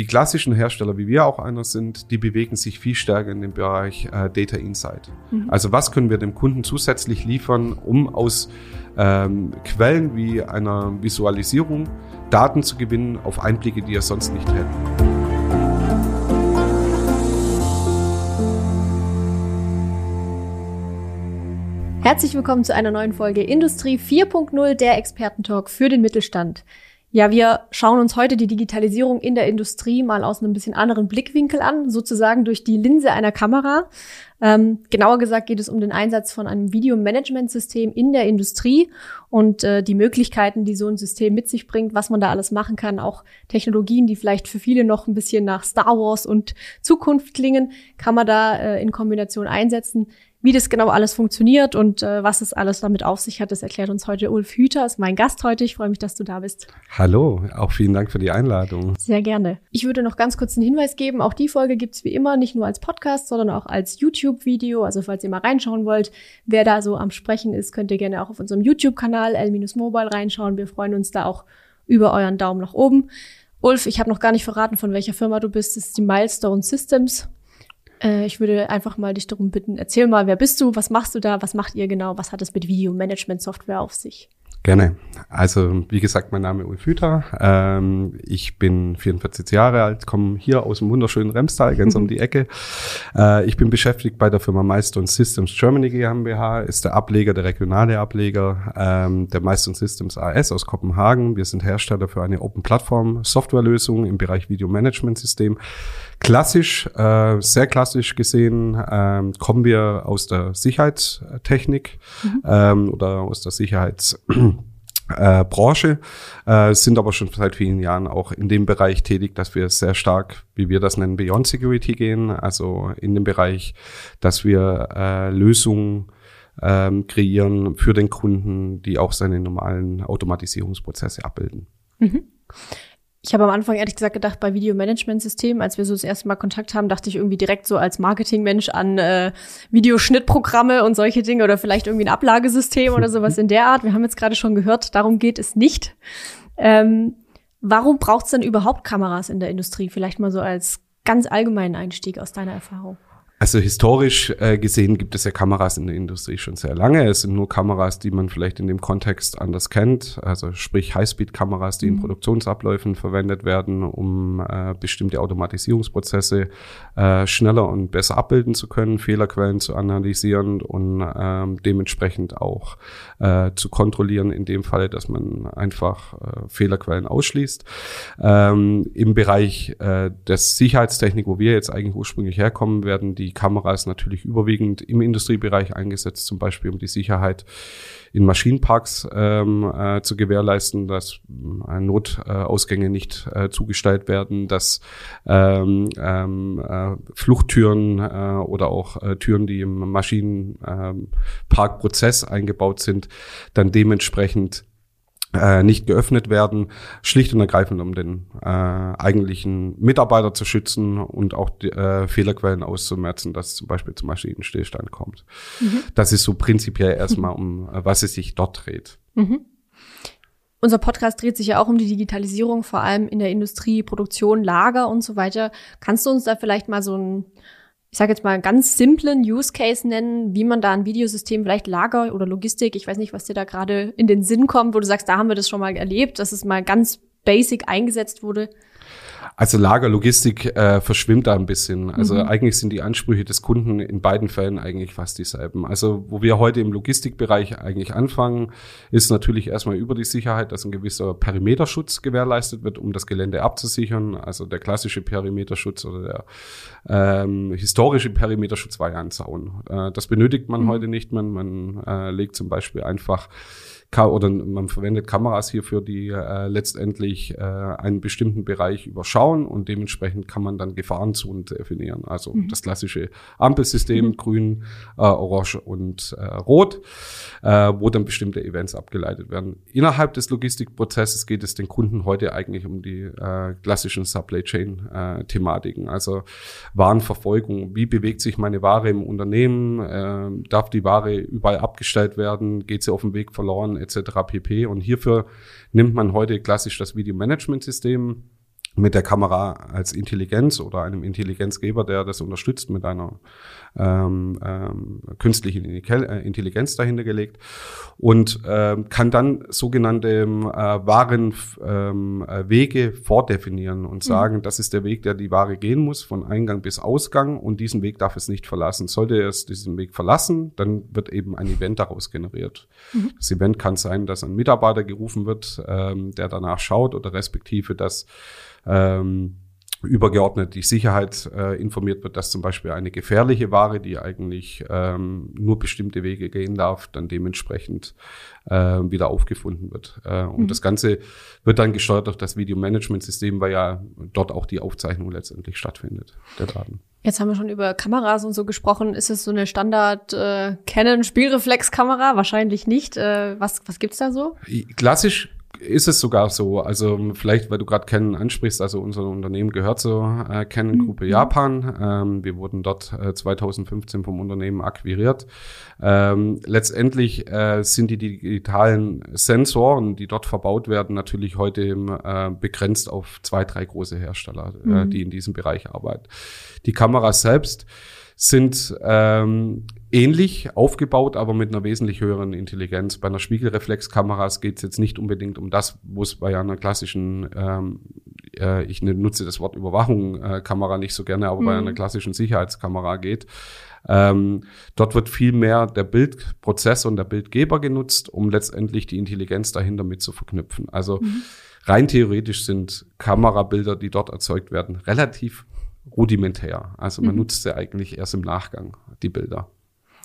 die klassischen Hersteller, wie wir auch einer sind, die bewegen sich viel stärker in dem Bereich äh, Data Insight. Mhm. Also was können wir dem Kunden zusätzlich liefern, um aus ähm, Quellen wie einer Visualisierung Daten zu gewinnen auf Einblicke, die er sonst nicht hätte. Herzlich willkommen zu einer neuen Folge Industrie 4.0, der Expertentalk für den Mittelstand. Ja, wir schauen uns heute die Digitalisierung in der Industrie mal aus einem bisschen anderen Blickwinkel an, sozusagen durch die Linse einer Kamera. Ähm, genauer gesagt geht es um den Einsatz von einem Videomanagementsystem in der Industrie und äh, die Möglichkeiten, die so ein System mit sich bringt, was man da alles machen kann, auch Technologien, die vielleicht für viele noch ein bisschen nach Star Wars und Zukunft klingen, kann man da äh, in Kombination einsetzen. Wie das genau alles funktioniert und äh, was es alles damit auf sich hat, das erklärt uns heute Ulf Hüter, ist mein Gast heute. Ich freue mich, dass du da bist. Hallo, auch vielen Dank für die Einladung. Sehr gerne. Ich würde noch ganz kurz einen Hinweis geben. Auch die Folge gibt's wie immer nicht nur als Podcast, sondern auch als YouTube-Video. Also falls ihr mal reinschauen wollt, wer da so am Sprechen ist, könnt ihr gerne auch auf unserem YouTube-Kanal L-Mobile reinschauen. Wir freuen uns da auch über euren Daumen nach oben. Ulf, ich habe noch gar nicht verraten, von welcher Firma du bist. Das ist die Milestone Systems. Äh, ich würde einfach mal dich darum bitten, erzähl mal, wer bist du, was machst du da, was macht ihr genau, was hat es mit Video-Management-Software auf sich? Gerne. Also, wie gesagt, mein Name ist Ulf Hüter. Ähm, ich bin 44 Jahre alt, komme hier aus dem wunderschönen Remstal, ganz um die Ecke. Äh, ich bin beschäftigt bei der Firma Milestone Systems Germany GmbH, ist der Ableger, der regionale Ableger ähm, der Milestone Systems AS aus Kopenhagen. Wir sind Hersteller für eine Open-Plattform-Softwarelösung im Bereich Video-Management-System. Klassisch, äh, sehr klassisch gesehen, ähm, kommen wir aus der Sicherheitstechnik mhm. ähm, oder aus der Sicherheits äh, Branche, äh, sind aber schon seit vielen Jahren auch in dem Bereich tätig, dass wir sehr stark, wie wir das nennen, Beyond Security gehen, also in dem Bereich, dass wir äh, Lösungen ähm, kreieren für den Kunden, die auch seine normalen Automatisierungsprozesse abbilden. Mhm. Ich habe am Anfang ehrlich gesagt gedacht, bei Videomanagementsystemen, als wir so das erste Mal Kontakt haben, dachte ich irgendwie direkt so als Marketingmensch an äh, Videoschnittprogramme und solche Dinge oder vielleicht irgendwie ein Ablagesystem oder sowas in der Art. Wir haben jetzt gerade schon gehört, darum geht es nicht. Ähm, warum braucht es denn überhaupt Kameras in der Industrie? Vielleicht mal so als ganz allgemeinen Einstieg aus deiner Erfahrung. Also historisch äh, gesehen gibt es ja Kameras in der Industrie schon sehr lange. Es sind nur Kameras, die man vielleicht in dem Kontext anders kennt. Also sprich Highspeed-Kameras, die mhm. in Produktionsabläufen verwendet werden, um äh, bestimmte Automatisierungsprozesse äh, schneller und besser abbilden zu können, Fehlerquellen zu analysieren und ähm, dementsprechend auch äh, zu kontrollieren, in dem Falle, dass man einfach äh, Fehlerquellen ausschließt. Ähm, Im Bereich äh, des Sicherheitstechnik, wo wir jetzt eigentlich ursprünglich herkommen, werden die Kameras natürlich überwiegend im Industriebereich eingesetzt, zum Beispiel um die Sicherheit in Maschinenparks ähm, äh, zu gewährleisten, dass äh, Notausgänge nicht äh, zugestellt werden, dass ähm, ähm, äh, Fluchttüren äh, oder auch äh, Türen, die im Maschinenparkprozess eingebaut sind, dann dementsprechend äh, nicht geöffnet werden, schlicht und ergreifend, um den äh, eigentlichen Mitarbeiter zu schützen und auch die, äh, Fehlerquellen auszumerzen, dass zum Beispiel zum Maschinenstillstand kommt. Mhm. Das ist so prinzipiell erstmal um, äh, was es sich dort dreht. Mhm. Unser Podcast dreht sich ja auch um die Digitalisierung, vor allem in der Industrie, Produktion, Lager und so weiter. Kannst du uns da vielleicht mal so ein ich sage jetzt mal, ganz simplen Use Case nennen, wie man da ein Videosystem, vielleicht Lager oder Logistik, ich weiß nicht, was dir da gerade in den Sinn kommt, wo du sagst, da haben wir das schon mal erlebt, dass es mal ganz basic eingesetzt wurde. Also Lagerlogistik äh, verschwimmt da ein bisschen. Also mhm. eigentlich sind die Ansprüche des Kunden in beiden Fällen eigentlich fast dieselben. Also wo wir heute im Logistikbereich eigentlich anfangen, ist natürlich erstmal über die Sicherheit, dass ein gewisser Perimeterschutz gewährleistet wird, um das Gelände abzusichern. Also der klassische Perimeterschutz oder der ähm, historische Perimeterschutz war ja ein Zaun. Äh, das benötigt man mhm. heute nicht. Man, man äh, legt zum Beispiel einfach oder man verwendet Kameras hierfür, die äh, letztendlich äh, einen bestimmten Bereich überschauen und dementsprechend kann man dann Gefahrenzonen definieren. Also mhm. das klassische Ampelsystem, mhm. grün, äh, orange und äh, rot, äh, wo dann bestimmte Events abgeleitet werden. Innerhalb des Logistikprozesses geht es den Kunden heute eigentlich um die äh, klassischen Supply Chain äh, Thematiken. Also Warenverfolgung, wie bewegt sich meine Ware im Unternehmen, äh, darf die Ware überall abgestellt werden, geht sie auf dem Weg verloren, etc. pp. Und hierfür nimmt man heute klassisch das Video-Management-System mit der Kamera als Intelligenz oder einem Intelligenzgeber, der das unterstützt mit einer ähm, ähm, künstlichen äh, Intelligenz dahinter gelegt und ähm, kann dann sogenannte ähm, äh, Waren ähm, äh, Wege vordefinieren und mhm. sagen, mhm. das ist der Weg, der die Ware gehen muss, von Eingang bis Ausgang und diesen Weg darf es nicht verlassen. Sollte es diesen Weg verlassen, dann wird eben ein Event daraus generiert. Mhm. Das Event kann sein, dass ein Mitarbeiter gerufen wird, ähm, der danach schaut oder respektive, dass ähm, übergeordnet die Sicherheit äh, informiert wird, dass zum Beispiel eine gefährliche Ware, die eigentlich ähm, nur bestimmte Wege gehen darf, dann dementsprechend äh, wieder aufgefunden wird. Äh, und mhm. das Ganze wird dann gesteuert durch das Videomanagement-System, weil ja dort auch die Aufzeichnung letztendlich stattfindet der Daten. Jetzt haben wir schon über Kameras und so gesprochen. Ist es so eine Standard äh, Canon Spielreflexkamera? Wahrscheinlich nicht. Äh, was was gibt's da so? Klassisch ist es sogar so. Also vielleicht, weil du gerade Canon ansprichst, also unser Unternehmen gehört zur äh, Canon mhm. Gruppe mhm. Japan. Ähm, wir wurden dort äh, 2015 vom Unternehmen akquiriert. Ähm, letztendlich äh, sind die digitalen Sensoren, die dort verbaut werden, natürlich heute äh, begrenzt auf zwei, drei große Hersteller, äh, mhm. äh, die in diesem Bereich arbeiten. Die Kameras selbst sind ähm, ähnlich aufgebaut, aber mit einer wesentlich höheren Intelligenz. Bei einer Spiegelreflexkameras geht es jetzt nicht unbedingt um das, wo es bei einer klassischen, ähm, äh, ich ne, nutze das Wort Überwachung äh, Kamera nicht so gerne, aber mhm. bei einer klassischen Sicherheitskamera geht. Ähm, dort wird viel mehr der Bildprozess und der Bildgeber genutzt, um letztendlich die Intelligenz dahinter mit zu verknüpfen. Also mhm. rein theoretisch sind Kamerabilder, die dort erzeugt werden, relativ rudimentär. Also man mhm. nutzt sie eigentlich erst im Nachgang, die Bilder.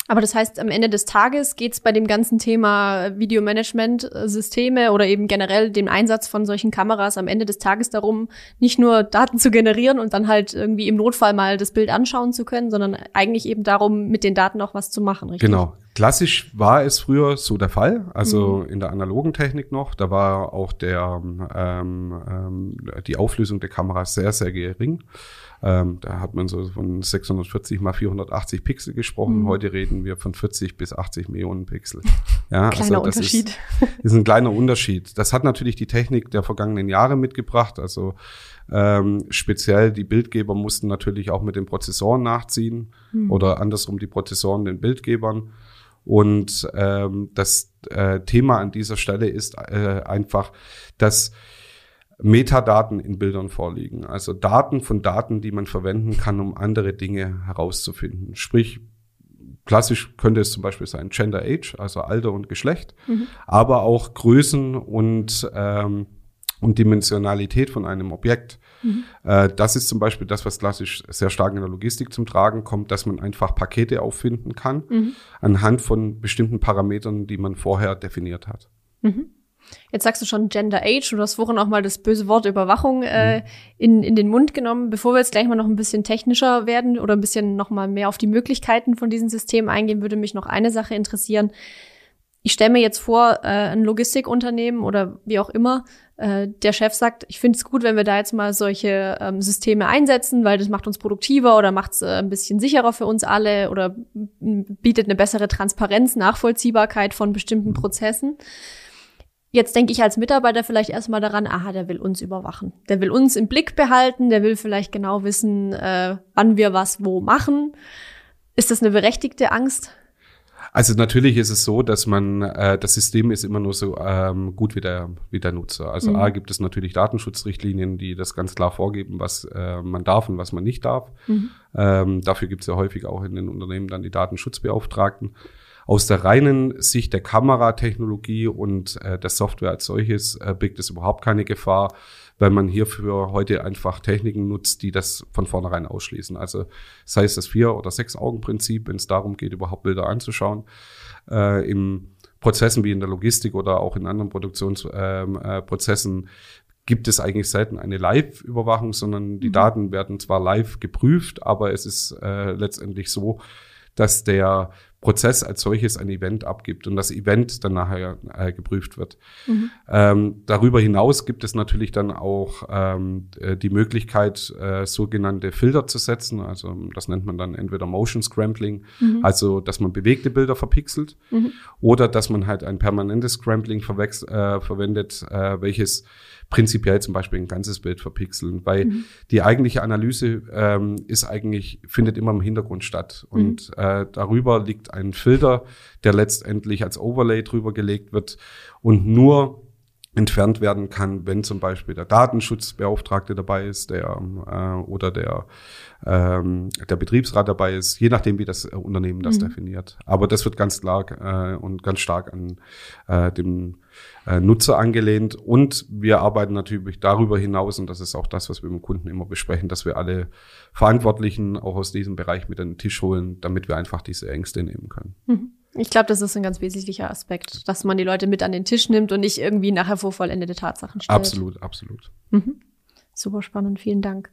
Aber das heißt, am Ende des Tages geht es bei dem ganzen Thema Videomanagement-Systeme oder eben generell dem Einsatz von solchen Kameras am Ende des Tages darum, nicht nur Daten zu generieren und dann halt irgendwie im Notfall mal das Bild anschauen zu können, sondern eigentlich eben darum, mit den Daten auch was zu machen, richtig? Genau. Klassisch war es früher so der Fall, also mhm. in der analogen Technik noch. Da war auch der, ähm, ähm, die Auflösung der Kamera sehr, sehr gering. Ähm, da hat man so von 640 mal 480 Pixel gesprochen. Mhm. Heute reden wir von 40 bis 80 Millionen Pixel. Ja, kleiner also das Unterschied. Ist, ist ein kleiner Unterschied. Das hat natürlich die Technik der vergangenen Jahre mitgebracht. Also ähm, speziell die Bildgeber mussten natürlich auch mit den Prozessoren nachziehen mhm. oder andersrum die Prozessoren den Bildgebern. Und ähm, das äh, Thema an dieser Stelle ist äh, einfach, dass Metadaten in Bildern vorliegen. Also Daten von Daten, die man verwenden kann, um andere Dinge herauszufinden. Sprich, klassisch könnte es zum Beispiel sein Gender Age, also Alter und Geschlecht, mhm. aber auch Größen und, ähm, und Dimensionalität von einem Objekt. Mhm. Äh, das ist zum Beispiel das, was klassisch sehr stark in der Logistik zum Tragen kommt, dass man einfach Pakete auffinden kann mhm. anhand von bestimmten Parametern, die man vorher definiert hat. Mhm. Jetzt sagst du schon Gender Age, du hast vorhin auch mal das böse Wort Überwachung äh, in, in den Mund genommen. Bevor wir jetzt gleich mal noch ein bisschen technischer werden oder ein bisschen noch mal mehr auf die Möglichkeiten von diesen Systemen eingehen, würde mich noch eine Sache interessieren. Ich stelle mir jetzt vor, äh, ein Logistikunternehmen oder wie auch immer, äh, der Chef sagt, ich finde es gut, wenn wir da jetzt mal solche ähm, Systeme einsetzen, weil das macht uns produktiver oder macht es äh, ein bisschen sicherer für uns alle oder bietet eine bessere Transparenz, Nachvollziehbarkeit von bestimmten Prozessen. Jetzt denke ich als Mitarbeiter vielleicht erstmal daran, aha, der will uns überwachen. Der will uns im Blick behalten, der will vielleicht genau wissen, äh, wann wir was wo machen. Ist das eine berechtigte Angst? Also natürlich ist es so, dass man äh, das System ist immer nur so ähm, gut wie der wie der Nutzer. Also mhm. a gibt es natürlich Datenschutzrichtlinien, die das ganz klar vorgeben, was äh, man darf und was man nicht darf. Mhm. Ähm, dafür gibt es ja häufig auch in den Unternehmen dann die Datenschutzbeauftragten. Aus der reinen Sicht der Kameratechnologie und äh, der Software als solches äh, birgt es überhaupt keine Gefahr, weil man hierfür heute einfach Techniken nutzt, die das von vornherein ausschließen. Also sei es das Vier- oder Sechs-Augen-Prinzip, wenn es darum geht, überhaupt Bilder anzuschauen. Äh, Im Prozessen wie in der Logistik oder auch in anderen Produktionsprozessen ähm, äh, gibt es eigentlich selten eine Live-Überwachung, sondern die mhm. Daten werden zwar live geprüft, aber es ist äh, letztendlich so, dass der Prozess als solches ein Event abgibt und das Event dann nachher äh, geprüft wird. Mhm. Ähm, darüber hinaus gibt es natürlich dann auch ähm, äh, die Möglichkeit, äh, sogenannte Filter zu setzen. Also das nennt man dann entweder Motion Scrambling, mhm. also dass man bewegte Bilder verpixelt, mhm. oder dass man halt ein permanentes Scrambling äh, verwendet, äh, welches prinzipiell zum Beispiel ein ganzes Bild verpixeln, weil mhm. die eigentliche Analyse ähm, ist eigentlich, findet immer im Hintergrund statt. Mhm. Und äh, darüber liegt ein Filter, der letztendlich als Overlay drüber gelegt wird und nur entfernt werden kann, wenn zum Beispiel der Datenschutzbeauftragte dabei ist, der äh, oder der ähm, der Betriebsrat dabei ist, je nachdem, wie das Unternehmen das mhm. definiert. Aber das wird ganz klar äh, und ganz stark an äh, dem äh, Nutzer angelehnt. Und wir arbeiten natürlich darüber hinaus, und das ist auch das, was wir mit dem Kunden immer besprechen, dass wir alle Verantwortlichen auch aus diesem Bereich mit an den Tisch holen, damit wir einfach diese Ängste nehmen können. Mhm. Ich glaube, das ist ein ganz wesentlicher Aspekt, dass man die Leute mit an den Tisch nimmt und nicht irgendwie nachher vor vollendete Tatsachen stellt. Absolut, absolut. Mhm. Super spannend, vielen Dank.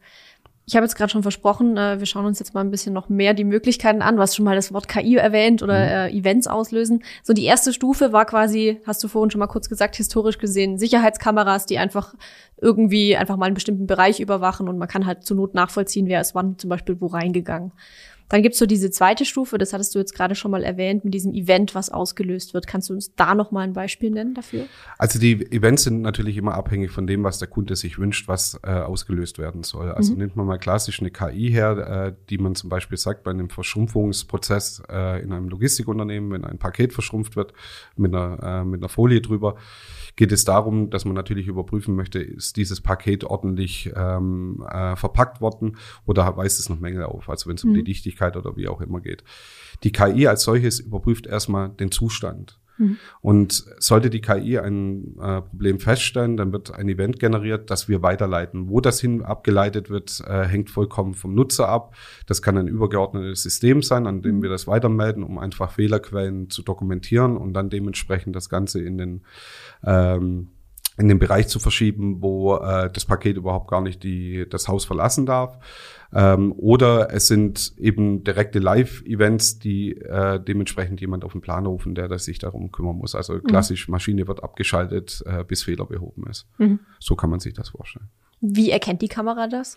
Ich habe jetzt gerade schon versprochen, äh, wir schauen uns jetzt mal ein bisschen noch mehr die Möglichkeiten an. Du hast schon mal das Wort KI erwähnt oder mhm. äh, Events auslösen. So die erste Stufe war quasi, hast du vorhin schon mal kurz gesagt, historisch gesehen Sicherheitskameras, die einfach irgendwie einfach mal einen bestimmten Bereich überwachen und man kann halt zur Not nachvollziehen, wer ist wann zum Beispiel wo reingegangen. Dann gibt's so diese zweite Stufe, das hattest du jetzt gerade schon mal erwähnt, mit diesem Event, was ausgelöst wird. Kannst du uns da noch mal ein Beispiel nennen dafür? Also die Events sind natürlich immer abhängig von dem, was der Kunde sich wünscht, was äh, ausgelöst werden soll. Also mhm. nimmt man mal klassisch eine KI her, äh, die man zum Beispiel sagt, bei einem Verschrumpfungsprozess äh, in einem Logistikunternehmen, wenn ein Paket verschrumpft wird, mit einer, äh, mit einer Folie drüber, geht es darum, dass man natürlich überprüfen möchte, ist dieses Paket ordentlich ähm, äh, verpackt worden oder weist es noch Mängel auf, also wenn es mhm. um die mhm. Dichtigkeit oder wie auch immer geht. Die KI als solches überprüft erstmal den Zustand. Mhm. Und sollte die KI ein äh, Problem feststellen, dann wird ein Event generiert, das wir weiterleiten. Wo das hin abgeleitet wird, äh, hängt vollkommen vom Nutzer ab. Das kann ein übergeordnetes System sein, an dem mhm. wir das weitermelden, um einfach Fehlerquellen zu dokumentieren und dann dementsprechend das Ganze in den ähm, in den Bereich zu verschieben, wo äh, das Paket überhaupt gar nicht die, das Haus verlassen darf. Ähm, oder es sind eben direkte Live-Events, die äh, dementsprechend jemand auf den Plan rufen, der das sich darum kümmern muss. Also mhm. klassisch, Maschine wird abgeschaltet, äh, bis Fehler behoben ist. Mhm. So kann man sich das vorstellen. Wie erkennt die Kamera das?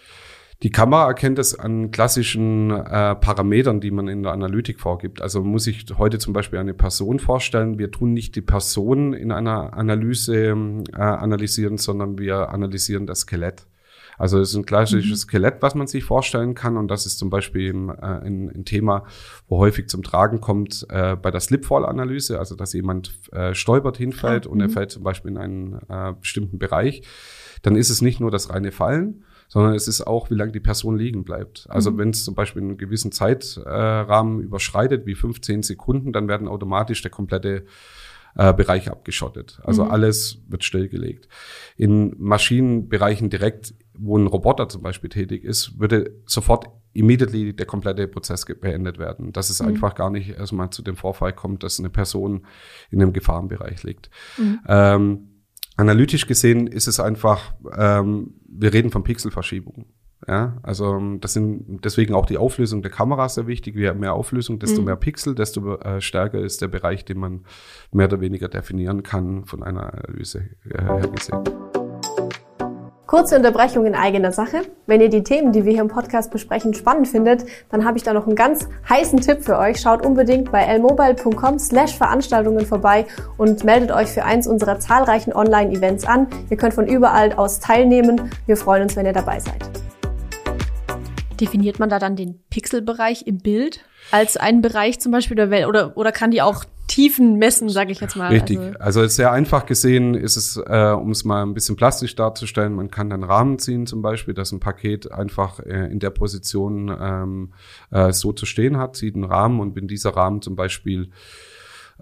Die Kamera erkennt es an klassischen äh, Parametern, die man in der Analytik vorgibt. Also muss ich heute zum Beispiel eine Person vorstellen. Wir tun nicht die Person in einer Analyse äh, analysieren, sondern wir analysieren das Skelett. Also es ist ein klassisches mhm. Skelett, was man sich vorstellen kann. Und das ist zum Beispiel äh, ein, ein, Thema, wo häufig zum Tragen kommt äh, bei der Slipfall-Analyse, also dass jemand äh, stolpert, hinfällt ah, und er mhm. fällt zum Beispiel in einen äh, bestimmten Bereich. Dann ist es nicht nur das reine Fallen, sondern es ist auch, wie lange die Person liegen bleibt. Also mhm. wenn es zum Beispiel einen gewissen Zeitrahmen überschreitet, wie 15 Sekunden, dann werden automatisch der komplette äh, Bereich abgeschottet. Also mhm. alles wird stillgelegt. In Maschinenbereichen direkt, wo ein Roboter zum Beispiel tätig ist, würde sofort immediately der komplette Prozess beendet werden. Dass es mhm. einfach gar nicht erstmal zu dem Vorfall kommt, dass eine Person in einem Gefahrenbereich liegt. Mhm. Ähm, analytisch gesehen ist es einfach, ähm, wir reden von Pixelverschiebungen. Ja, also ähm, das sind deswegen auch die Auflösung der Kamera sehr wichtig. Je mehr Auflösung, desto mhm. mehr Pixel, desto äh, stärker ist der Bereich, den man mehr oder weniger definieren kann von einer Analyse äh, her gesehen. Kurze Unterbrechung in eigener Sache. Wenn ihr die Themen, die wir hier im Podcast besprechen, spannend findet, dann habe ich da noch einen ganz heißen Tipp für euch. Schaut unbedingt bei lmobile.com slash Veranstaltungen vorbei und meldet euch für eins unserer zahlreichen Online-Events an. Ihr könnt von überall aus teilnehmen. Wir freuen uns, wenn ihr dabei seid. Definiert man da dann den Pixelbereich im Bild als einen Bereich zum Beispiel oder, oder, oder kann die auch Tiefen messen, sage ich jetzt mal. Richtig. Also, also sehr einfach gesehen ist es, äh, um es mal ein bisschen plastisch darzustellen, man kann dann Rahmen ziehen zum Beispiel, dass ein Paket einfach äh, in der Position ähm, äh, so zu stehen hat, zieht einen Rahmen und wenn dieser Rahmen zum Beispiel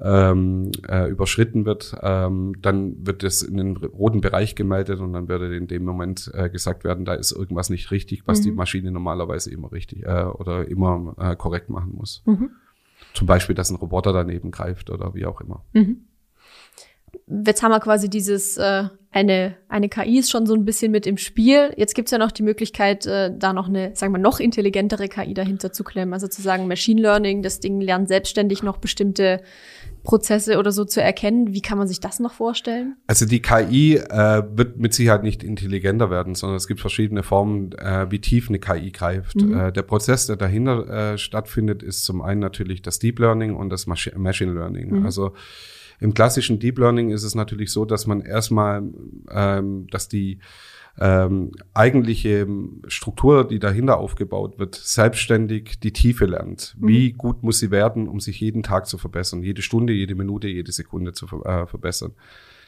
ähm, äh, überschritten wird, ähm, dann wird es in den roten Bereich gemeldet und dann würde in dem Moment äh, gesagt werden, da ist irgendwas nicht richtig, was mhm. die Maschine normalerweise immer richtig äh, oder immer äh, korrekt machen muss. Mhm. Zum Beispiel, dass ein Roboter daneben greift oder wie auch immer. Mhm. Jetzt haben wir quasi dieses, äh, eine, eine KI ist schon so ein bisschen mit im Spiel. Jetzt gibt's ja noch die Möglichkeit, äh, da noch eine, sagen wir, noch intelligentere KI dahinter zu klemmen. Also zu sagen, Machine Learning, das Ding lernt selbstständig noch bestimmte Prozesse oder so zu erkennen. Wie kann man sich das noch vorstellen? Also die KI äh, wird mit Sicherheit nicht intelligenter werden, sondern es gibt verschiedene Formen, äh, wie tief eine KI greift. Mhm. Äh, der Prozess, der dahinter äh, stattfindet, ist zum einen natürlich das Deep Learning und das Machine Learning. Mhm. Also Im klassischen Deep Learning ist es natürlich so, dass man erstmal, ähm, dass die ähm, eigentliche Struktur, die dahinter aufgebaut wird, selbstständig die Tiefe lernt. Mhm. Wie gut muss sie werden, um sich jeden Tag zu verbessern, jede Stunde, jede Minute, jede Sekunde zu äh, verbessern.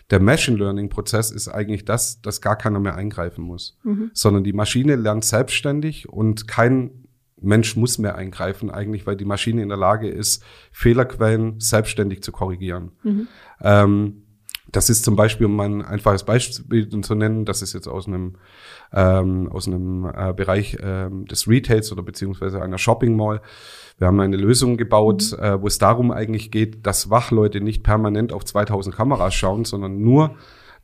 Der Machine Learning Prozess ist eigentlich das, dass gar keiner mehr eingreifen muss, mhm. sondern die Maschine lernt selbstständig und kein Mensch muss mehr eingreifen, eigentlich, weil die Maschine in der Lage ist, Fehlerquellen selbstständig zu korrigieren. Mhm. Ähm, das ist zum Beispiel, um ein einfaches Beispiel zu nennen, das ist jetzt aus einem, ähm, aus einem äh, Bereich ähm, des Retails oder beziehungsweise einer Shopping Mall. Wir haben eine Lösung gebaut, mhm. äh, wo es darum eigentlich geht, dass Wachleute nicht permanent auf 2000 Kameras schauen, sondern nur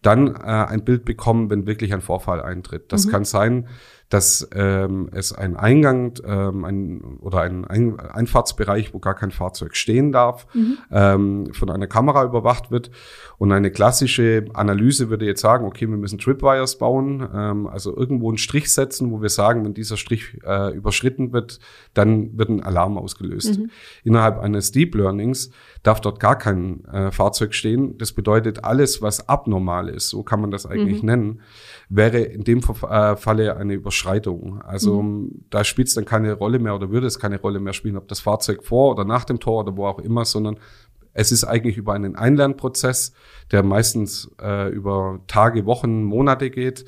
dann äh, ein Bild bekommen, wenn wirklich ein Vorfall eintritt. Das mhm. kann sein, dass ähm, es ein Eingang ähm, ein, oder ein, ein Einfahrtsbereich, wo gar kein Fahrzeug stehen darf, mhm. ähm, von einer Kamera überwacht wird. Und eine klassische Analyse würde jetzt sagen, okay, wir müssen Tripwires bauen, ähm, also irgendwo einen Strich setzen, wo wir sagen, wenn dieser Strich äh, überschritten wird, dann wird ein Alarm ausgelöst. Mhm. Innerhalb eines Deep Learnings darf dort gar kein äh, Fahrzeug stehen. Das bedeutet, alles, was abnormal ist, so kann man das eigentlich mhm. nennen, wäre in dem äh, Falle eine Überschreitung. Also mhm. da spielt es dann keine Rolle mehr oder würde es keine Rolle mehr spielen, ob das Fahrzeug vor oder nach dem Tor oder wo auch immer, sondern es ist eigentlich über einen Einlernprozess, der meistens äh, über Tage, Wochen, Monate geht,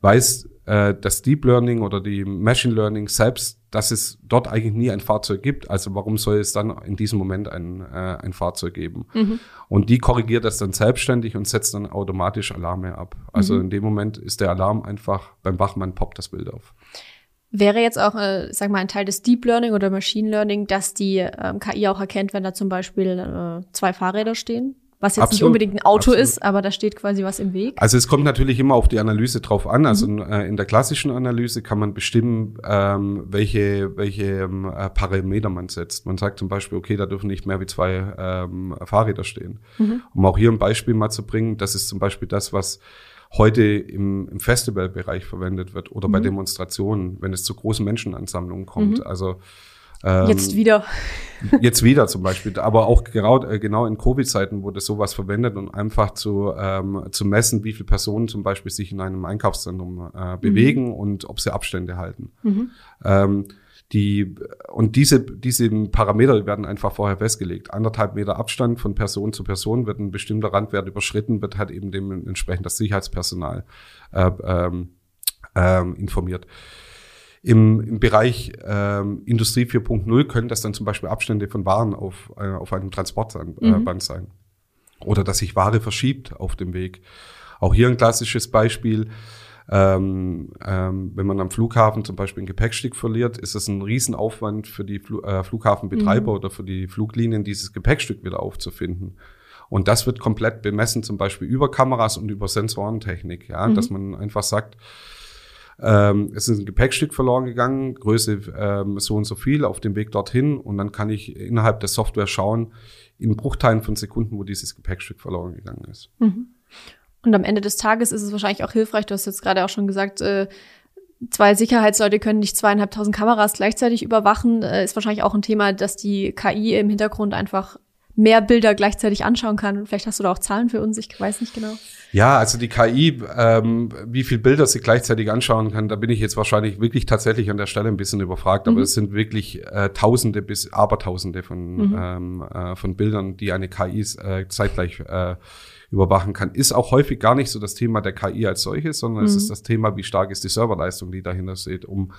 weiß äh, das Deep Learning oder die Machine Learning selbst, dass es dort eigentlich nie ein Fahrzeug gibt. Also warum soll es dann in diesem Moment ein, äh, ein Fahrzeug geben? Mhm. Und die korrigiert das dann selbstständig und setzt dann automatisch Alarme ab. Also mhm. in dem Moment ist der Alarm einfach beim Wachmann poppt das Bild auf. Wäre jetzt auch, äh, sag mal, ein Teil des Deep Learning oder Machine Learning, dass die ähm, KI auch erkennt, wenn da zum Beispiel äh, zwei Fahrräder stehen? Was jetzt Absolut. nicht unbedingt ein Auto Absolut. ist, aber da steht quasi was im Weg. Also es kommt natürlich immer auf die Analyse drauf an. Also mhm. äh, in der klassischen Analyse kann man bestimmen, ähm, welche, welche ähm, äh, Parameter man setzt. Man sagt zum Beispiel, okay, da dürfen nicht mehr wie zwei ähm, Fahrräder stehen. Mhm. Um auch hier ein Beispiel mal zu bringen, das ist zum Beispiel das, was heute im, im Festivalbereich verwendet wird oder mhm. bei Demonstrationen, wenn es zu großen Menschenansammlungen kommt. Mhm. Also ähm, jetzt wieder. jetzt wieder zum Beispiel. Aber auch genau, genau in Covid-Zeiten wurde sowas verwendet, um einfach zu, ähm, zu messen, wie viele Personen zum Beispiel sich in einem Einkaufszentrum äh, bewegen mhm. und ob sie Abstände halten. Mhm. Ähm, die, und diese, diese Parameter werden einfach vorher festgelegt. Anderthalb Meter Abstand von Person zu Person wird ein bestimmter Randwert überschritten, wird halt eben dementsprechend das Sicherheitspersonal äh, ähm, ähm, informiert. Im, im Bereich ähm, Industrie 4.0 können das dann zum Beispiel Abstände von Waren auf, äh, auf einem Transportband äh, mhm. sein. Oder dass sich Ware verschiebt auf dem Weg. Auch hier ein klassisches Beispiel. Ähm, ähm, wenn man am Flughafen zum Beispiel ein Gepäckstück verliert, ist es ein Riesenaufwand für die Fl äh, Flughafenbetreiber mhm. oder für die Fluglinien, dieses Gepäckstück wieder aufzufinden. Und das wird komplett bemessen, zum Beispiel über Kameras und über Sensorentechnik, ja, mhm. dass man einfach sagt, ähm, es ist ein Gepäckstück verloren gegangen, Größe ähm, so und so viel auf dem Weg dorthin und dann kann ich innerhalb der Software schauen, in Bruchteilen von Sekunden, wo dieses Gepäckstück verloren gegangen ist. Mhm. Und am Ende des Tages ist es wahrscheinlich auch hilfreich, du hast jetzt gerade auch schon gesagt, äh, zwei Sicherheitsleute können nicht zweieinhalbtausend Kameras gleichzeitig überwachen. Äh, ist wahrscheinlich auch ein Thema, dass die KI im Hintergrund einfach mehr Bilder gleichzeitig anschauen kann. Vielleicht hast du da auch Zahlen für uns, ich weiß nicht genau. Ja, also die KI, ähm, wie viel Bilder sie gleichzeitig anschauen kann, da bin ich jetzt wahrscheinlich wirklich tatsächlich an der Stelle ein bisschen überfragt, mhm. aber es sind wirklich äh, Tausende bis Abertausende von, mhm. ähm, äh, von Bildern, die eine KI äh, zeitgleich äh, überwachen kann. Ist auch häufig gar nicht so das Thema der KI als solches, sondern mhm. es ist das Thema, wie stark ist die Serverleistung, die dahinter steht, um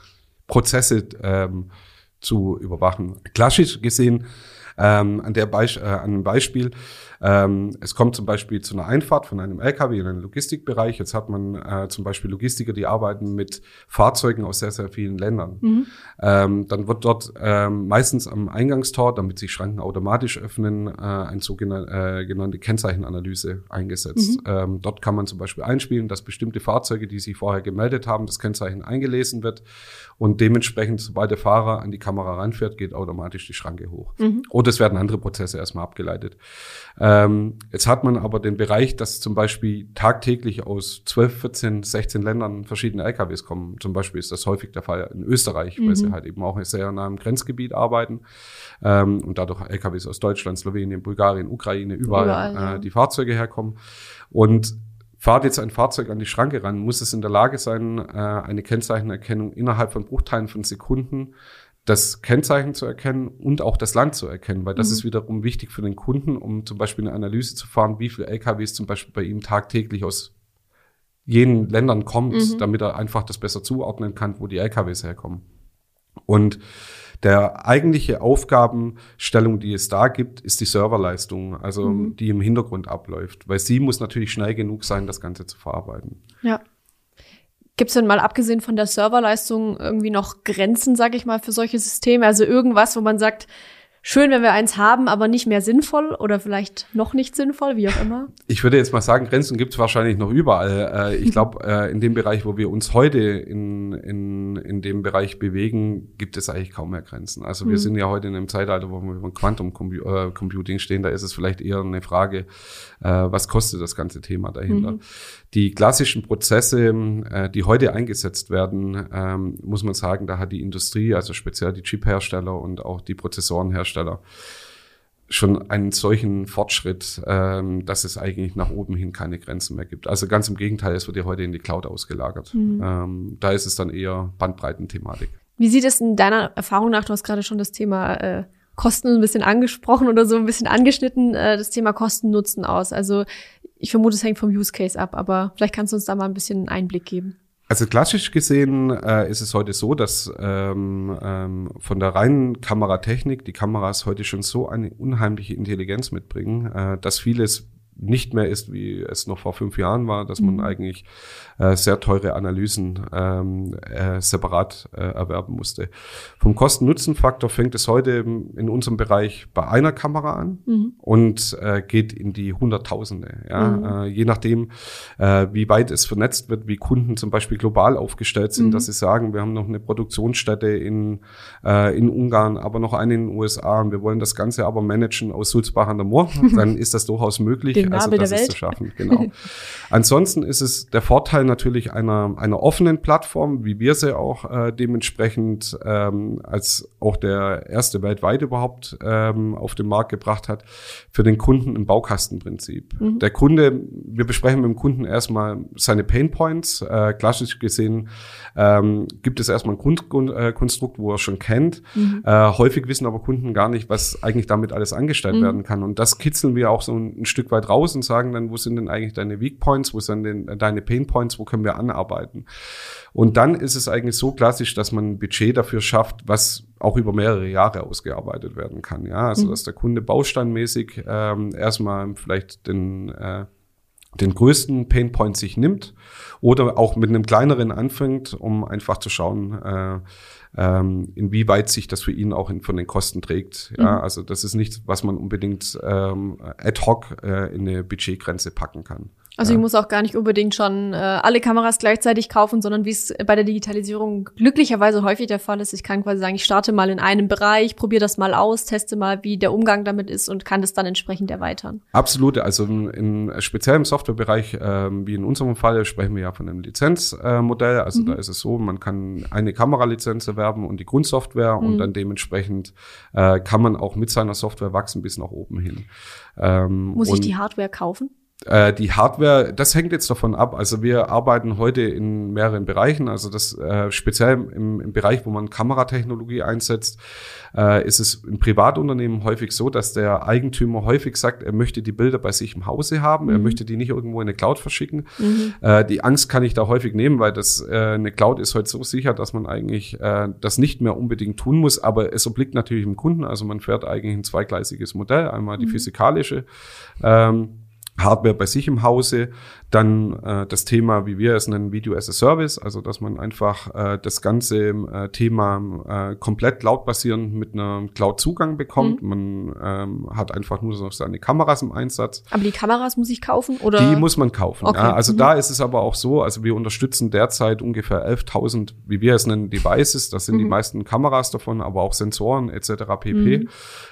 Prozesse ähm, zu überwachen. Klassisch gesehen ähm, an, der Beisp äh, an einem Beispiel. Ähm, es kommt zum Beispiel zu einer Einfahrt von einem LKW in einen Logistikbereich. Jetzt hat man äh, zum Beispiel Logistiker, die arbeiten mit Fahrzeugen aus sehr, sehr vielen Ländern. Mhm. Ähm, dann wird dort ähm, meistens am Eingangstor, damit sich Schranken automatisch öffnen, äh, ein sogenannte äh, Kennzeichenanalyse eingesetzt. Mhm. Ähm, dort kann man zum Beispiel einspielen, dass bestimmte Fahrzeuge, die sich vorher gemeldet haben, das Kennzeichen eingelesen wird und dementsprechend, sobald der Fahrer an die Kamera Kamera ranfährt, geht automatisch die Schranke hoch. Mhm. Oder es werden andere Prozesse erstmal abgeleitet. Ähm, jetzt hat man aber den Bereich, dass zum Beispiel tagtäglich aus 12, 14, 16 Ländern verschiedene LKWs kommen. Zum Beispiel ist das häufig der Fall in Österreich, mhm. weil sie halt eben auch sehr nah im Grenzgebiet arbeiten ähm, und dadurch LKWs aus Deutschland, Slowenien, Bulgarien, Ukraine, überall, überall ja. äh, die Fahrzeuge herkommen. Und fahrt jetzt ein Fahrzeug an die Schranke ran, muss es in der Lage sein, äh, eine Kennzeichenerkennung innerhalb von Bruchteilen von Sekunden das Kennzeichen zu erkennen und auch das Land zu erkennen, weil das mhm. ist wiederum wichtig für den Kunden, um zum Beispiel eine Analyse zu fahren, wie viele LKWs zum Beispiel bei ihm tagtäglich aus jenen Ländern kommt, mhm. damit er einfach das besser zuordnen kann, wo die LKWs herkommen. Und der eigentliche Aufgabenstellung, die es da gibt, ist die Serverleistung, also mhm. die im Hintergrund abläuft, weil sie muss natürlich schnell genug sein, das Ganze zu verarbeiten. Ja. Gibt es denn mal abgesehen von der Serverleistung irgendwie noch Grenzen, sag ich mal, für solche Systeme? Also irgendwas, wo man sagt, schön, wenn wir eins haben, aber nicht mehr sinnvoll oder vielleicht noch nicht sinnvoll, wie auch immer? Ich würde jetzt mal sagen, Grenzen gibt es wahrscheinlich noch überall. Äh, ich glaube, äh, in dem Bereich, wo wir uns heute in, in, in dem Bereich bewegen, gibt es eigentlich kaum mehr Grenzen. Also wir mhm. sind ja heute in einem Zeitalter, wo wir über Quantum äh, Computing stehen, da ist es vielleicht eher eine Frage, was kostet das ganze Thema dahinter. Mhm. Die klassischen Prozesse, die heute eingesetzt werden, ähm, muss man sagen, da hat die Industrie, also speziell die Chip-Hersteller und auch die Prozessorenhersteller, Hersteller schon einen solchen Fortschritt, ähm, dass es eigentlich nach oben hin keine Grenzen mehr gibt. Also ganz im Gegenteil, es wird ja heute in die Cloud ausgelagert. Mhm. Ähm, da ist es dann eher Bandbreitenthematik. Wie sieht es in deiner Erfahrung nach, du hast gerade schon das Thema äh, Kosten ein bisschen angesprochen oder so ein bisschen angeschnitten, äh, das Thema Kosten-Nutzen aus? Also ich vermute, es hängt vom Use Case ab, aber vielleicht kannst du uns da mal ein bisschen Einblick geben. Also klassisch gesehen äh, ist es heute so, dass ähm, ähm, von der reinen Kameratechnik die Kameras heute schon so eine unheimliche Intelligenz mitbringen, äh, dass vieles nicht mehr ist, wie es noch vor fünf Jahren war, dass man mhm. eigentlich äh, sehr teure Analysen ähm, äh, separat äh, erwerben musste. Vom Kosten-Nutzen-Faktor fängt es heute in unserem Bereich bei einer Kamera an mhm. und äh, geht in die Hunderttausende. Ja? Mhm. Äh, je nachdem, äh, wie weit es vernetzt wird, wie Kunden zum Beispiel global aufgestellt sind, mhm. dass sie sagen, wir haben noch eine Produktionsstätte in, äh, in Ungarn, aber noch eine in den USA und wir wollen das Ganze aber managen aus Sulzbach an der Moor, dann ist das durchaus möglich also das ist zu schaffen. Genau. Ansonsten ist es der Vorteil natürlich einer, einer offenen Plattform, wie wir sie auch äh, dementsprechend ähm, als auch der erste weltweit überhaupt ähm, auf den Markt gebracht hat, für den Kunden im Baukastenprinzip. Mhm. Der Kunde, wir besprechen mit dem Kunden erstmal seine Pain Points. Äh, klassisch gesehen ähm, gibt es erstmal ein Grundkonstrukt, wo er schon kennt. Mhm. Äh, häufig wissen aber Kunden gar nicht, was eigentlich damit alles angestellt mhm. werden kann. Und das kitzeln wir auch so ein, ein Stück weit raus raus und sagen dann, wo sind denn eigentlich deine Weak Points, wo sind denn deine Pain Points, wo können wir anarbeiten? Und dann ist es eigentlich so klassisch, dass man ein Budget dafür schafft, was auch über mehrere Jahre ausgearbeitet werden kann. Ja, also mhm. dass der Kunde bausteinmäßig ähm, erstmal vielleicht den äh, den größten Painpoint sich nimmt oder auch mit einem kleineren anfängt, um einfach zu schauen, äh, ähm, inwieweit sich das für ihn auch in, von den Kosten trägt. Ja, mhm. also das ist nichts, was man unbedingt ähm, ad hoc äh, in eine Budgetgrenze packen kann. Also ja. ich muss auch gar nicht unbedingt schon äh, alle Kameras gleichzeitig kaufen, sondern wie es bei der Digitalisierung glücklicherweise häufig der Fall ist, ich kann quasi sagen, ich starte mal in einem Bereich, probiere das mal aus, teste mal, wie der Umgang damit ist und kann das dann entsprechend erweitern. Absolut, also in, speziell im Softwarebereich, ähm, wie in unserem Fall, sprechen wir ja von einem Lizenzmodell. Äh, also mhm. da ist es so, man kann eine Kameralizenz erwerben und die Grundsoftware mhm. und dann dementsprechend äh, kann man auch mit seiner Software wachsen bis nach oben hin. Ähm, Muss ich die Hardware kaufen? Äh, die Hardware, das hängt jetzt davon ab. Also wir arbeiten heute in mehreren Bereichen. Also das äh, speziell im, im Bereich, wo man Kameratechnologie einsetzt, äh, ist es im Privatunternehmen häufig so, dass der Eigentümer häufig sagt, er möchte die Bilder bei sich im Hause haben, mhm. er möchte die nicht irgendwo in eine Cloud verschicken. Mhm. Äh, die Angst kann ich da häufig nehmen, weil das äh, eine Cloud ist heute so sicher, dass man eigentlich äh, das nicht mehr unbedingt tun muss. Aber es obliegt natürlich im Kunden. Also man fährt eigentlich ein zweigleisiges Modell, einmal die mhm. physikalische. Ähm, Hardware bei sich im Hause, Dann äh, das Thema, wie wir es nennen, Video as a Service, also dass man einfach äh, das ganze äh, Thema äh, komplett cloud-basierend mit einem Cloud-Zugang bekommt. Mhm. Man ähm, hat einfach nur noch seine Kameras im Einsatz. Aber die Kameras muss ich kaufen oder? Die muss man kaufen. Okay. Ja. Also mhm. da ist es aber auch so, also wir unterstützen derzeit ungefähr 11.000, wie wir es nennen, Devices. Das sind mhm. die meisten Kameras davon, aber auch Sensoren etc. pp. Mhm.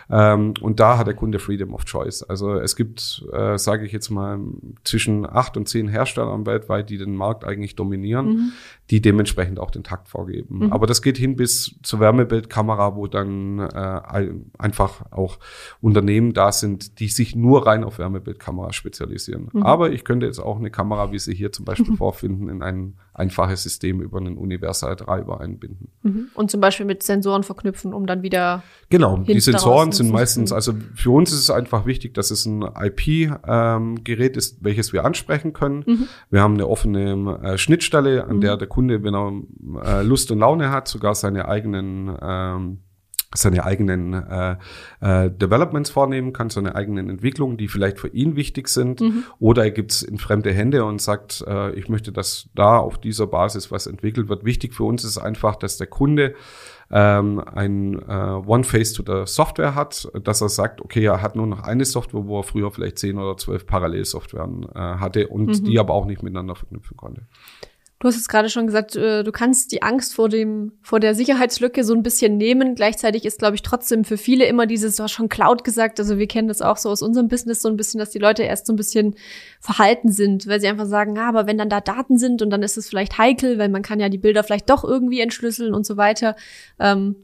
Ähm, und da hat der Kunde Freedom of Choice. Also es gibt, äh, sage ich jetzt mal, zwischen acht und zehn Herstellern weltweit, die den Markt eigentlich dominieren, mhm. die dementsprechend auch den Takt vorgeben. Mhm. Aber das geht hin bis zur Wärmebildkamera, wo dann äh, einfach auch Unternehmen da sind, die sich nur rein auf Wärmebildkamera spezialisieren. Mhm. Aber ich könnte jetzt auch eine Kamera, wie Sie hier zum Beispiel vorfinden, in ein einfaches System über einen Universal Treiber einbinden. Mhm. Und zum Beispiel mit Sensoren verknüpfen, um dann wieder. Genau, die Sensoren sind meistens, also für uns ist es einfach wichtig, dass es ein IP-Gerät ähm, ist, welches wir ansprechen können. Mhm. Wir haben eine offene äh, Schnittstelle, an mhm. der der Kunde, wenn er äh, Lust und Laune hat, sogar seine eigenen ähm, seine eigenen äh, äh, Developments vornehmen kann, seine eigenen Entwicklungen, die vielleicht für ihn wichtig sind. Mhm. Oder er gibt es in fremde Hände und sagt, äh, ich möchte, dass da auf dieser Basis was entwickelt wird. Wichtig für uns ist einfach, dass der Kunde ähm, ein äh, One-Face to the Software hat, dass er sagt, okay, er hat nur noch eine Software, wo er früher vielleicht zehn oder zwölf Parallelsoftwaren äh, hatte und mhm. die aber auch nicht miteinander verknüpfen konnte. Du hast jetzt gerade schon gesagt, äh, du kannst die Angst vor dem, vor der Sicherheitslücke so ein bisschen nehmen. Gleichzeitig ist, glaube ich, trotzdem für viele immer dieses, du hast schon Cloud gesagt. Also wir kennen das auch so aus unserem Business so ein bisschen, dass die Leute erst so ein bisschen verhalten sind, weil sie einfach sagen, ah, aber wenn dann da Daten sind und dann ist es vielleicht heikel, weil man kann ja die Bilder vielleicht doch irgendwie entschlüsseln und so weiter. Ähm,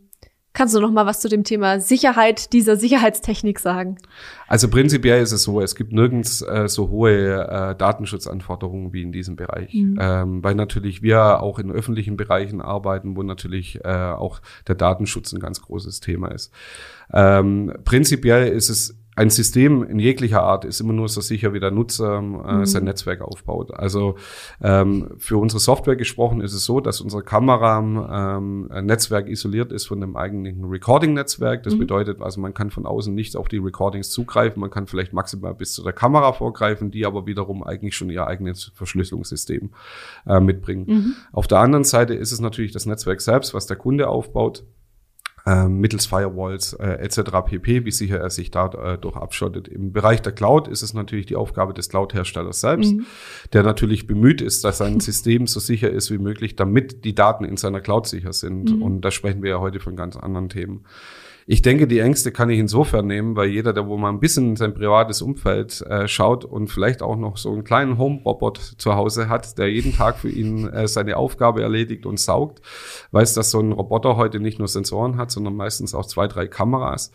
Kannst du noch mal was zu dem Thema Sicherheit dieser Sicherheitstechnik sagen? Also prinzipiell ist es so, es gibt nirgends äh, so hohe äh, Datenschutzanforderungen wie in diesem Bereich, mhm. ähm, weil natürlich wir auch in öffentlichen Bereichen arbeiten, wo natürlich äh, auch der Datenschutz ein ganz großes Thema ist. Ähm, prinzipiell ist es ein System in jeglicher Art ist immer nur so sicher, wie der Nutzer äh, mhm. sein Netzwerk aufbaut. Also ähm, für unsere Software gesprochen ist es so, dass unsere Kamera ähm, Netzwerk isoliert ist von dem eigentlichen Recording-Netzwerk. Das mhm. bedeutet, also man kann von außen nicht auf die Recordings zugreifen. Man kann vielleicht maximal bis zu der Kamera vorgreifen, die aber wiederum eigentlich schon ihr eigenes Verschlüsselungssystem äh, mitbringen. Mhm. Auf der anderen Seite ist es natürlich das Netzwerk selbst, was der Kunde aufbaut mittels Firewalls äh, etc. pp, wie sicher er sich dadurch äh, abschottet. Im Bereich der Cloud ist es natürlich die Aufgabe des Cloud-Herstellers selbst, mhm. der natürlich bemüht ist, dass sein System so sicher ist wie möglich, damit die Daten in seiner Cloud sicher sind. Mhm. Und da sprechen wir ja heute von ganz anderen Themen. Ich denke, die Ängste kann ich insofern nehmen, weil jeder, der wo mal ein bisschen in sein privates Umfeld äh, schaut und vielleicht auch noch so einen kleinen Home-Robot zu Hause hat, der jeden Tag für ihn äh, seine Aufgabe erledigt und saugt, weiß, dass so ein Roboter heute nicht nur Sensoren hat, sondern meistens auch zwei, drei Kameras.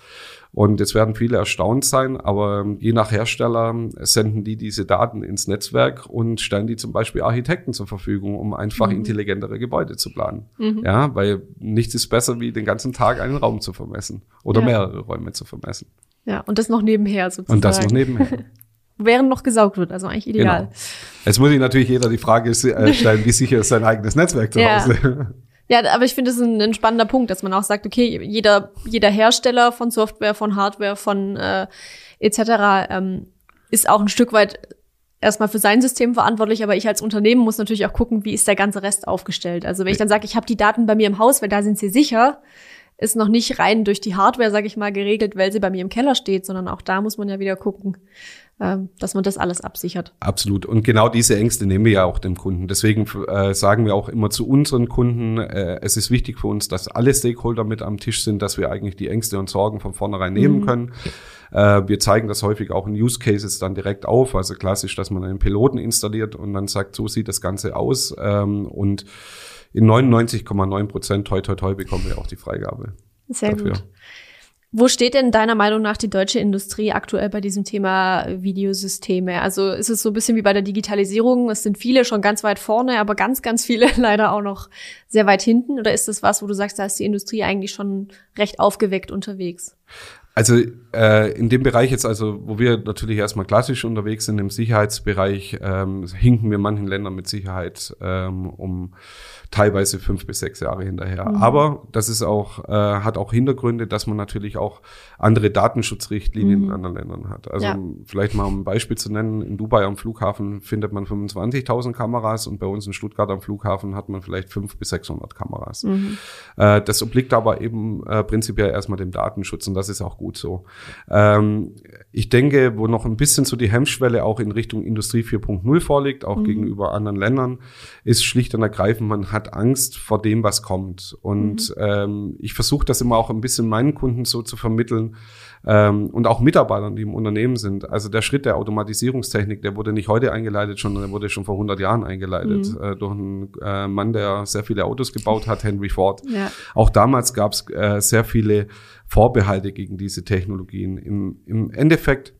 Und jetzt werden viele erstaunt sein, aber je nach Hersteller senden die diese Daten ins Netzwerk und stellen die zum Beispiel Architekten zur Verfügung, um einfach mhm. intelligentere Gebäude zu planen. Mhm. Ja, weil nichts ist besser, wie den ganzen Tag einen Raum zu vermessen oder ja. mehrere Räume zu vermessen. Ja, und das noch nebenher sozusagen. Und das noch nebenher. Während noch gesaugt wird, also eigentlich ideal. Genau. Jetzt muss ich natürlich jeder die Frage äh, stellen, wie sicher ist sein eigenes Netzwerk zu Hause? Ja. Ja, aber ich finde es ein, ein, spannender Punkt, dass man auch sagt, okay, jeder, jeder Hersteller von Software, von Hardware, von äh, etc. Ähm, ist auch ein Stück weit erstmal für sein System verantwortlich, aber ich als Unternehmen muss natürlich auch gucken, wie ist der ganze Rest aufgestellt. Also wenn ich dann sage, ich habe die Daten bei mir im Haus, weil da sind sie sicher, ist noch nicht rein durch die Hardware, sage ich mal, geregelt, weil sie bei mir im Keller steht, sondern auch da muss man ja wieder gucken, dass man das alles absichert. Absolut. Und genau diese Ängste nehmen wir ja auch dem Kunden. Deswegen äh, sagen wir auch immer zu unseren Kunden, äh, es ist wichtig für uns, dass alle Stakeholder mit am Tisch sind, dass wir eigentlich die Ängste und Sorgen von vornherein nehmen mhm. können. Äh, wir zeigen das häufig auch in Use Cases dann direkt auf. Also klassisch, dass man einen Piloten installiert und dann sagt, so sieht das Ganze aus. Ähm, und in 99,9 Prozent toi toi toi bekommen wir auch die Freigabe. Sehr dafür. gut. Wo steht denn deiner Meinung nach die deutsche Industrie aktuell bei diesem Thema Videosysteme? Also ist es so ein bisschen wie bei der Digitalisierung? Es sind viele schon ganz weit vorne, aber ganz, ganz viele leider auch noch sehr weit hinten. Oder ist das was, wo du sagst, da ist die Industrie eigentlich schon recht aufgeweckt unterwegs? Also äh, in dem Bereich jetzt, also wo wir natürlich erstmal klassisch unterwegs sind im Sicherheitsbereich, ähm, hinken wir manchen Ländern mit Sicherheit ähm, um teilweise fünf bis sechs Jahre hinterher. Mhm. Aber das ist auch, äh, hat auch Hintergründe, dass man natürlich auch andere Datenschutzrichtlinien mhm. in anderen Ländern hat. Also ja. vielleicht mal um ein Beispiel zu nennen, in Dubai am Flughafen findet man 25.000 Kameras und bei uns in Stuttgart am Flughafen hat man vielleicht fünf bis 600 Kameras. Mhm. Äh, das obliegt aber eben äh, prinzipiell erstmal dem Datenschutz und das ist auch gut so. Ähm, ich denke, wo noch ein bisschen so die Hemmschwelle auch in Richtung Industrie 4.0 vorliegt, auch mhm. gegenüber anderen Ländern, ist schlicht und ergreifend, man hat hat Angst vor dem, was kommt. Und mhm. ähm, ich versuche das immer auch ein bisschen meinen Kunden so zu vermitteln ähm, und auch Mitarbeitern, die im Unternehmen sind. Also der Schritt der Automatisierungstechnik, der wurde nicht heute eingeleitet, sondern der wurde schon vor 100 Jahren eingeleitet mhm. äh, durch einen äh, Mann, der sehr viele Autos gebaut hat, Henry Ford. Ja. Auch damals gab es äh, sehr viele Vorbehalte gegen diese Technologien. Im, im Endeffekt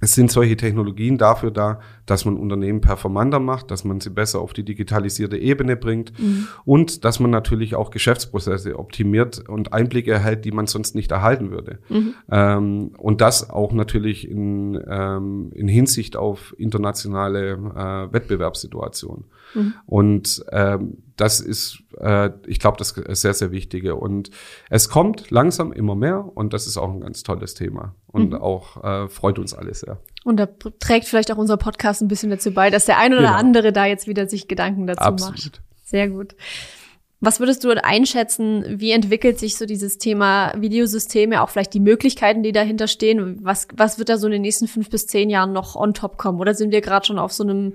es sind solche Technologien dafür da, dass man Unternehmen performanter macht, dass man sie besser auf die digitalisierte Ebene bringt mhm. und dass man natürlich auch Geschäftsprozesse optimiert und Einblicke erhält, die man sonst nicht erhalten würde. Mhm. Ähm, und das auch natürlich in, ähm, in Hinsicht auf internationale äh, Wettbewerbssituationen. Mhm. Und ähm, das ist, äh, ich glaube, das ist sehr, sehr wichtige. Und es kommt langsam immer mehr und das ist auch ein ganz tolles Thema und mhm. auch äh, freut uns alle sehr. Und da trägt vielleicht auch unser Podcast ein bisschen dazu bei, dass der eine oder genau. andere da jetzt wieder sich Gedanken dazu Absolut. macht. Sehr gut. Was würdest du einschätzen, wie entwickelt sich so dieses Thema Videosysteme, auch vielleicht die Möglichkeiten, die dahinter stehen? Was, was wird da so in den nächsten fünf bis zehn Jahren noch on top kommen? Oder sind wir gerade schon auf so einem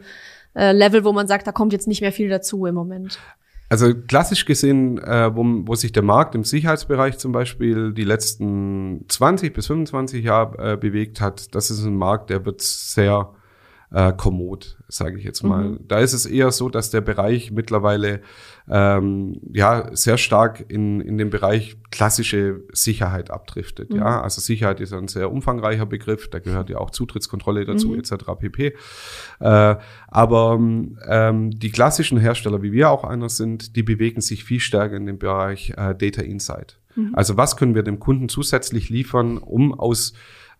äh, Level, wo man sagt, da kommt jetzt nicht mehr viel dazu im Moment? Also klassisch gesehen, äh, wo, wo sich der Markt im Sicherheitsbereich zum Beispiel die letzten 20 bis 25 Jahre äh, bewegt hat, das ist ein Markt, der wird sehr äh, kommod, sage ich jetzt mal. Mhm. Da ist es eher so, dass der Bereich mittlerweile ähm, ja sehr stark in, in den Bereich klassische Sicherheit abdriftet. Mhm. Ja, also Sicherheit ist ein sehr umfangreicher Begriff, da gehört ja auch Zutrittskontrolle dazu mhm. etc. pp. Äh, aber ähm, die klassischen Hersteller, wie wir auch einer sind, die bewegen sich viel stärker in den Bereich äh, Data Insight. Mhm. Also was können wir dem Kunden zusätzlich liefern, um aus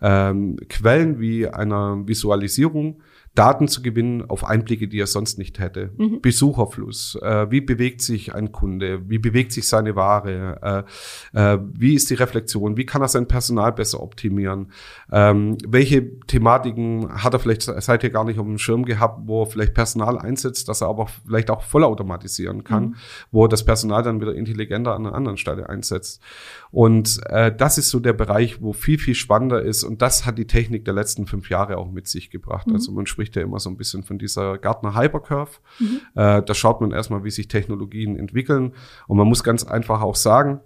ähm, Quellen wie einer Visualisierung Daten zu gewinnen auf Einblicke, die er sonst nicht hätte. Mhm. Besucherfluss, äh, wie bewegt sich ein Kunde, wie bewegt sich seine Ware, äh, äh, wie ist die Reflexion, wie kann er sein Personal besser optimieren, ähm, welche Thematiken hat er vielleicht seither gar nicht auf dem Schirm gehabt, wo er vielleicht Personal einsetzt, dass er aber vielleicht auch vollautomatisieren kann, mhm. wo er das Personal dann wieder intelligenter an einer anderen Stelle einsetzt. Und äh, das ist so der Bereich, wo viel, viel spannender ist und das hat die Technik der letzten fünf Jahre auch mit sich gebracht. Mhm. Also man spricht spricht ja immer so ein bisschen von dieser Gartner Hypercurve. Mhm. Äh, da schaut man erstmal, wie sich Technologien entwickeln. Und man muss ganz einfach auch sagen,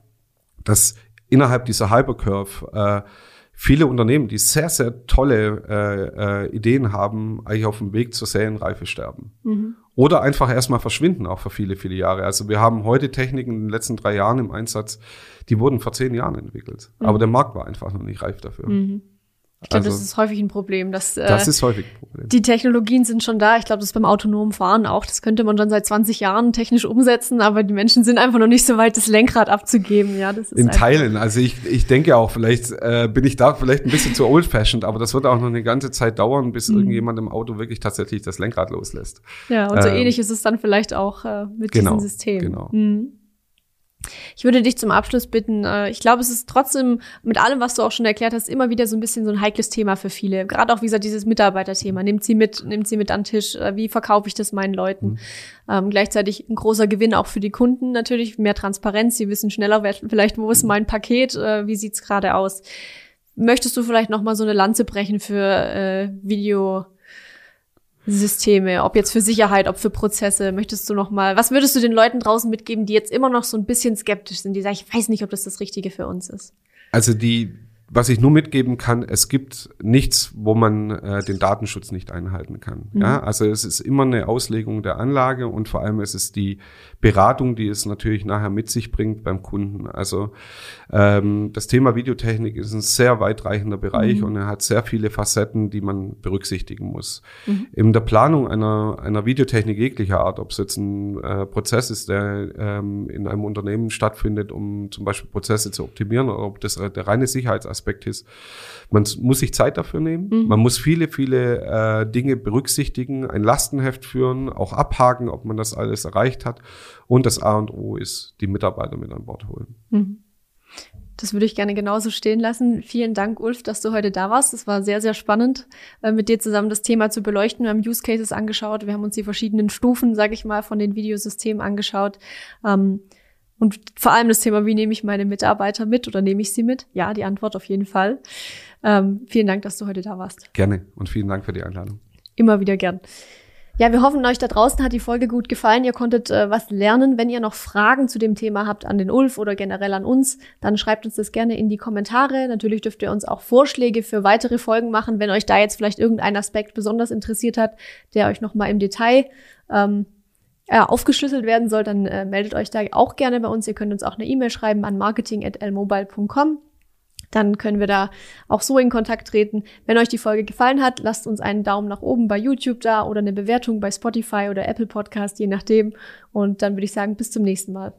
dass innerhalb dieser Hypercurve äh, viele Unternehmen, die sehr, sehr tolle äh, äh, Ideen haben, eigentlich auf dem Weg zur Serienreife sterben. Mhm. Oder einfach erstmal verschwinden, auch für viele, viele Jahre. Also wir haben heute Techniken in den letzten drei Jahren im Einsatz, die wurden vor zehn Jahren entwickelt. Mhm. Aber der Markt war einfach noch nicht reif dafür. Mhm. Ich glaube, also, das ist häufig ein Problem. Dass, äh, das ist häufig ein Problem. Die Technologien sind schon da. Ich glaube, das ist beim autonomen Fahren auch. Das könnte man schon seit 20 Jahren technisch umsetzen, aber die Menschen sind einfach noch nicht so weit, das Lenkrad abzugeben. Ja, das ist In Teilen. Also ich, ich denke auch, vielleicht äh, bin ich da vielleicht ein bisschen zu old-fashioned, aber das wird auch noch eine ganze Zeit dauern, bis mhm. irgendjemand im Auto wirklich tatsächlich das Lenkrad loslässt. Ja, und so ähm, ähnlich ist es dann vielleicht auch äh, mit genau, diesem System. Genau. Mhm. Ich würde dich zum Abschluss bitten, äh, ich glaube, es ist trotzdem mit allem, was du auch schon erklärt hast, immer wieder so ein bisschen so ein heikles Thema für viele. Gerade auch, wie gesagt, dieses Mitarbeiterthema. Nimmt sie mit, nimmt sie mit an den Tisch. Äh, wie verkaufe ich das meinen Leuten? Mhm. Ähm, gleichzeitig ein großer Gewinn auch für die Kunden natürlich. Mehr Transparenz. Sie wissen schneller, vielleicht, wo ist mein Paket? Äh, wie sieht's gerade aus? Möchtest du vielleicht noch mal so eine Lanze brechen für äh, Video? Systeme, ob jetzt für Sicherheit, ob für Prozesse, möchtest du noch mal, was würdest du den Leuten draußen mitgeben, die jetzt immer noch so ein bisschen skeptisch sind, die sagen, ich weiß nicht, ob das das Richtige für uns ist? Also die was ich nur mitgeben kann, es gibt nichts, wo man äh, den Datenschutz nicht einhalten kann. Mhm. Ja, also es ist immer eine Auslegung der Anlage und vor allem ist es die Beratung, die es natürlich nachher mit sich bringt beim Kunden. Also ähm, das Thema Videotechnik ist ein sehr weitreichender Bereich mhm. und er hat sehr viele Facetten, die man berücksichtigen muss. Mhm. In der Planung einer, einer Videotechnik jeglicher Art, ob es jetzt ein äh, Prozess ist, der ähm, in einem Unternehmen stattfindet, um zum Beispiel Prozesse zu optimieren, oder ob das der reine Sicherheitsaspekt Aspekt ist, man muss sich Zeit dafür nehmen. Mhm. Man muss viele, viele äh, Dinge berücksichtigen, ein Lastenheft führen, auch abhaken, ob man das alles erreicht hat. Und das A und O ist, die Mitarbeiter mit an Bord holen. Mhm. Das würde ich gerne genauso stehen lassen. Vielen Dank, Ulf, dass du heute da warst. Es war sehr, sehr spannend, äh, mit dir zusammen das Thema zu beleuchten. Wir haben Use Cases angeschaut. Wir haben uns die verschiedenen Stufen, sage ich mal, von den Videosystemen angeschaut. Ähm, und vor allem das Thema, wie nehme ich meine Mitarbeiter mit oder nehme ich sie mit? Ja, die Antwort auf jeden Fall. Ähm, vielen Dank, dass du heute da warst. Gerne und vielen Dank für die Einladung. Immer wieder gern. Ja, wir hoffen, euch da draußen hat die Folge gut gefallen. Ihr konntet äh, was lernen. Wenn ihr noch Fragen zu dem Thema habt an den Ulf oder generell an uns, dann schreibt uns das gerne in die Kommentare. Natürlich dürft ihr uns auch Vorschläge für weitere Folgen machen, wenn euch da jetzt vielleicht irgendein Aspekt besonders interessiert hat, der euch nochmal im Detail ähm, ja, aufgeschlüsselt werden soll, dann äh, meldet euch da auch gerne bei uns. Ihr könnt uns auch eine E-Mail schreiben an marketing.lmobile.com dann können wir da auch so in Kontakt treten. Wenn euch die Folge gefallen hat, lasst uns einen Daumen nach oben bei YouTube da oder eine Bewertung bei Spotify oder Apple Podcast, je nachdem. Und dann würde ich sagen, bis zum nächsten Mal.